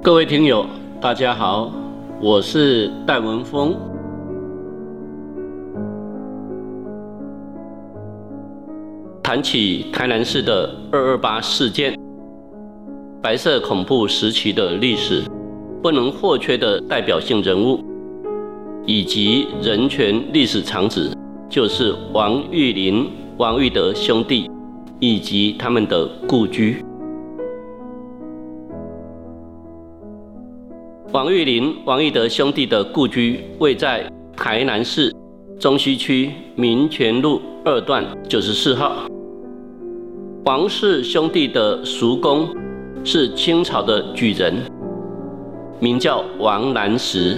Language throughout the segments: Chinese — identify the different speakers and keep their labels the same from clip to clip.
Speaker 1: 各位听友，大家好，我是戴文峰。谈起台南市的二二八事件，白色恐怖时期的历史，不能或缺的代表性人物，以及人权历史长子，就是王玉林、王玉德兄弟以及他们的故居。王玉林、王玉德兄弟的故居位在台南市中西区民权路二段九十四号。王氏兄弟的叔公是清朝的举人，名叫王南石。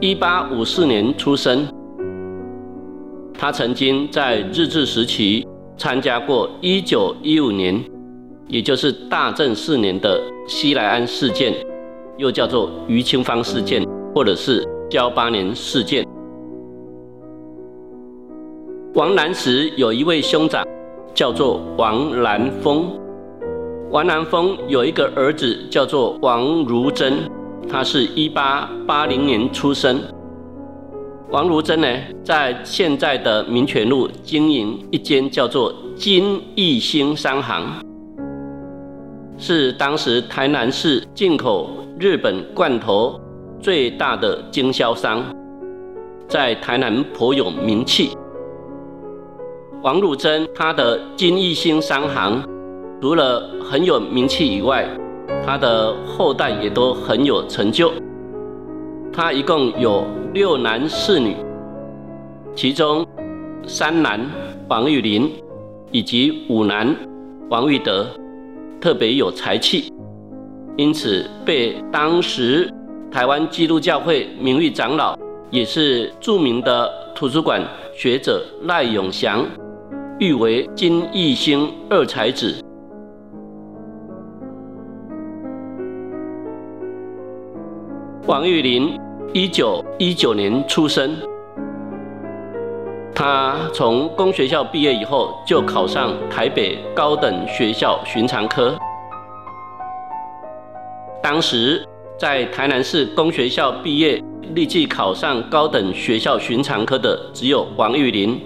Speaker 1: 一八五四年出生，他曾经在日治时期参加过一九一五年，也就是大正四年的西来安事件，又叫做余清芳事件，或者是交八年事件。王南时有一位兄长，叫做王兰峰。王兰峰有一个儿子，叫做王如珍，他是一八八零年出生。王如珍呢，在现在的民权路经营一间叫做金义兴商行，是当时台南市进口日本罐头最大的经销商，在台南颇有名气。王汝珍他的金益兴商行，除了很有名气以外，他的后代也都很有成就。他一共有六男四女，其中三男王玉林以及五男王玉德特别有才气，因此被当时台湾基督教会名誉长老，也是著名的图书馆学者赖永祥。誉为金义兴二才子。王玉林，一九一九年出生。他从公学校毕业以后，就考上台北高等学校寻常科。当时在台南市公学校毕业，立即考上高等学校寻常科的，只有王玉林、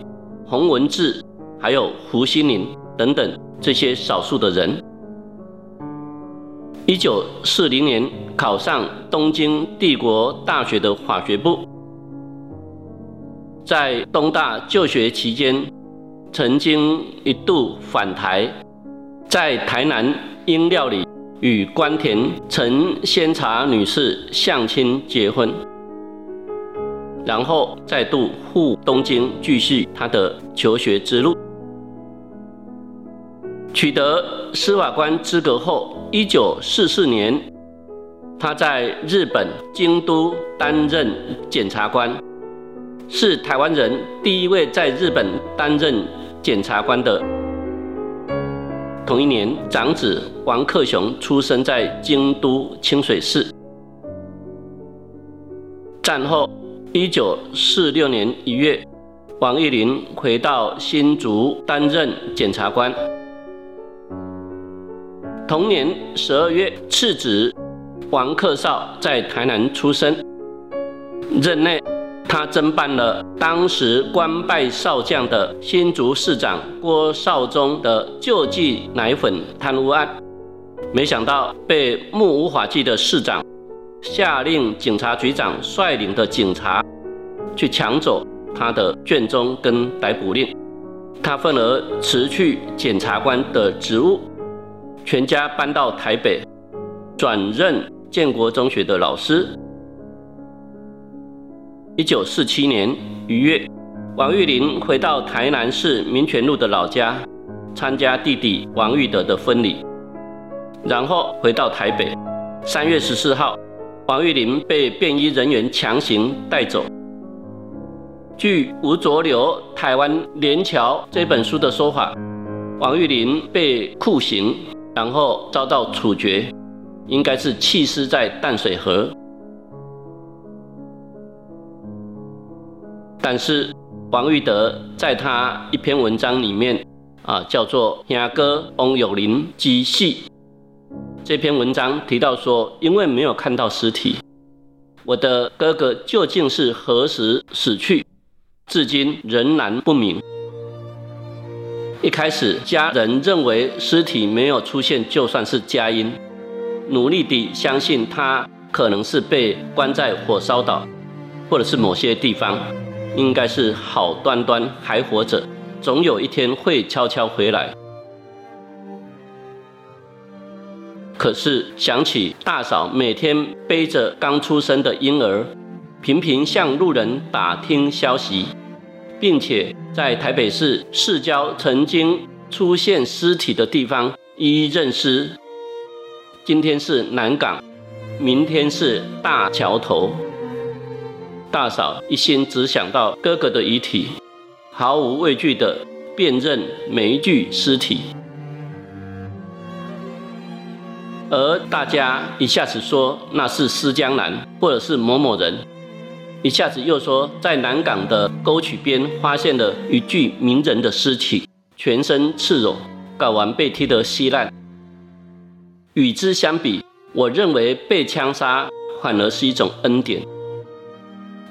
Speaker 1: 洪文志。还有胡心林等等这些少数的人。一九四零年考上东京帝国大学的法学部，在东大就学期间，曾经一度返台，在台南英料理与关田陈仙茶女士相亲结婚，然后再度赴东京继续他的求学之路。取得司法官资格后，一九四四年，他在日本京都担任检察官，是台湾人第一位在日本担任检察官的。同一年，长子王克雄出生在京都清水寺。战后，一九四六年一月，王玉林回到新竹担任检察官。同年十二月，次子王克绍在台南出生。任内，他侦办了当时官拜少将的新竹市长郭绍宗的救济奶粉贪污案，没想到被目无法纪的市长下令警察局长率领的警察去抢走他的卷宗跟逮捕令，他愤而辞去检察官的职务。全家搬到台北，转任建国中学的老师。一九四七年余月，王玉林回到台南市民权路的老家，参加弟弟王玉德的婚礼，然后回到台北。三月十四号，王玉林被便衣人员强行带走。据吴浊流《台湾连桥》这本书的说法，王玉林被酷刑。然后遭到处决，应该是弃尸在淡水河。但是王玉德在他一篇文章里面啊，叫做《兄哥翁有林之戏》，这篇文章提到说，因为没有看到尸体，我的哥哥究竟是何时死去，至今仍然不明。一开始，家人认为尸体没有出现就算是佳音，努力地相信他可能是被关在火烧岛，或者是某些地方，应该是好端端还活着，总有一天会悄悄回来。可是想起大嫂每天背着刚出生的婴儿，频频向路人打听消息。并且在台北市市郊曾经出现尸体的地方一一认尸。今天是南港，明天是大桥头。大嫂一心只想到哥哥的遗体，毫无畏惧地辨认每一具尸体。而大家一下子说那是施江南，或者是某某人。一下子又说，在南港的沟渠边发现了一具名人的尸体，全身赤裸，睾丸被踢得稀烂。与之相比，我认为被枪杀反而是一种恩典。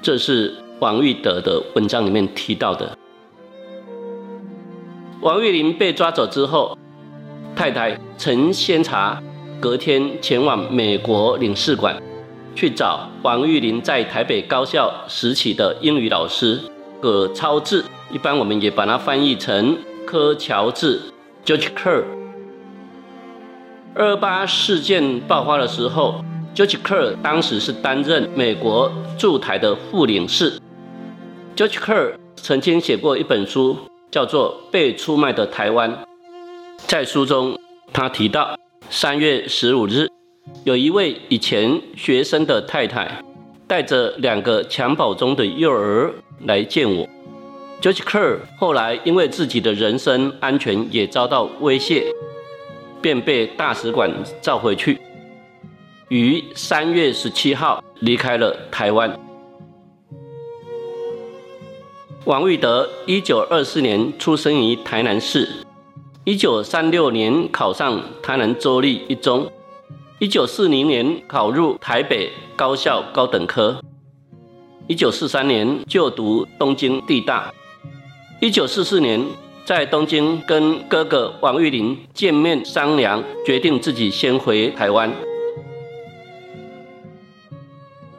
Speaker 1: 这是王玉德的文章里面提到的。王玉林被抓走之后，太太陈先茶隔天前往美国领事馆。去找王玉林在台北高校时期的英语老师葛超志，一般我们也把它翻译成柯乔治 （George Kerr）。二八事件爆发的时候，George Kerr 当时是担任美国驻台的副领事。George Kerr 曾经写过一本书，叫做《被出卖的台湾》。在书中，他提到三月十五日。有一位以前学生的太太，带着两个襁褓中的幼儿来见我。George Kerr 后来因为自己的人身安全也遭到威胁，便被大使馆召回去，于三月十七号离开了台湾。王玉德，一九二四年出生于台南市，一九三六年考上台南州立一中。一九四零年考入台北高校高等科，一九四三年就读东京地大，一九四四年在东京跟哥哥王玉林见面商量，决定自己先回台湾。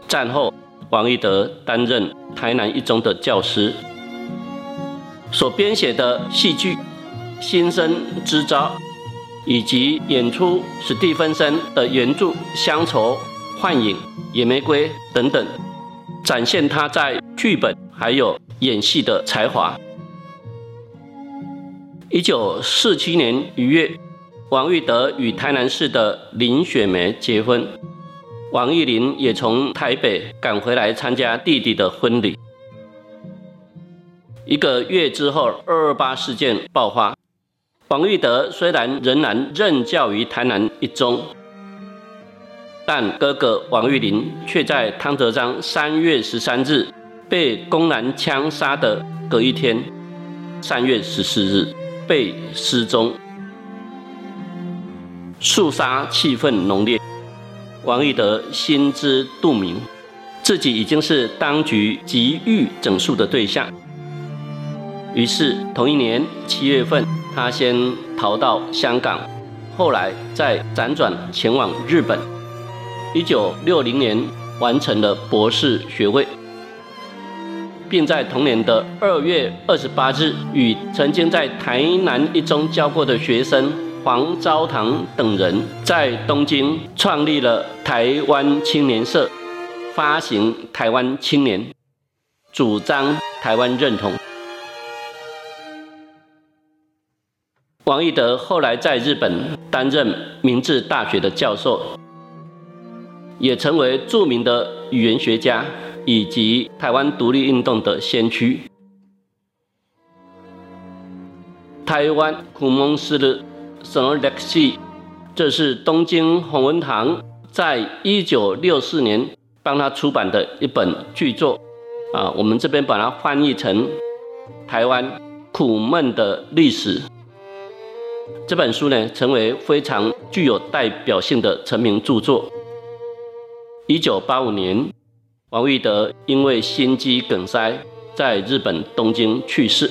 Speaker 1: 战后，王玉德担任台南一中的教师，所编写的戏剧《新生之招》。以及演出史蒂芬森的原著《乡愁》《幻影》《野玫瑰》等等，展现他在剧本还有演戏的才华。一九四七年一月，王玉德与台南市的林雪梅结婚，王玉林也从台北赶回来参加弟弟的婚礼。一个月之后，二二八事件爆发。王玉德虽然仍然任教于台南一中，但哥哥王玉林却在汤泽章三月十三日被公然枪杀的隔一天，三月十四日被失踪。肃杀气氛浓烈，王玉德心知肚明，自己已经是当局急欲整肃的对象。于是同一年七月份。他先逃到香港，后来再辗转前往日本。一九六零年完成了博士学位，并在同年的二月二十八日，与曾经在台南一中教过的学生黄昭堂等人，在东京创立了台湾青年社，发行《台湾青年》，主张台湾认同。王义德后来在日本担任明治大学的教授，也成为著名的语言学家以及台湾独立运动的先驱。台湾苦蒙斯的什么历史？这是东京弘文堂在一九六四年帮他出版的一本巨作啊，我们这边把它翻译成《台湾苦闷的历史》。这本书呢，成为非常具有代表性的成名著作。一九八五年，王玉德因为心肌梗塞，在日本东京去世。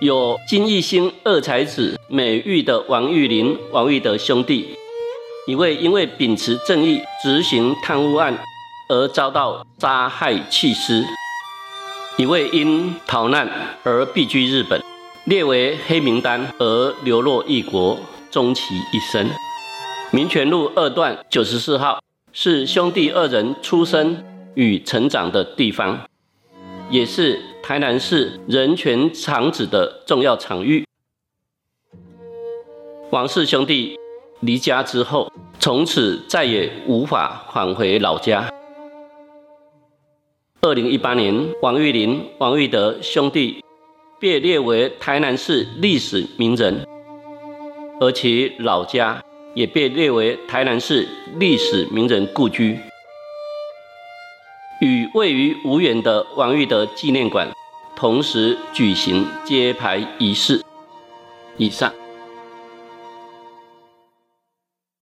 Speaker 1: 有金义兴二才子美誉的王玉林、王玉德兄弟，一位因为秉持正义执行贪污案而遭到杀害弃尸，一位因逃难而避居日本，列为黑名单而流落异国，终其一生。民权路二段九十四号是兄弟二人出生与成长的地方，也是。台南市人权场址的重要场域。王氏兄弟离家之后，从此再也无法返回老家。二零一八年，王玉林、王玉德兄弟被列为台南市历史名人，而其老家也被列为台南市历史名人故居，与位于无远的王玉德纪念馆。同时举行揭牌仪式。以上。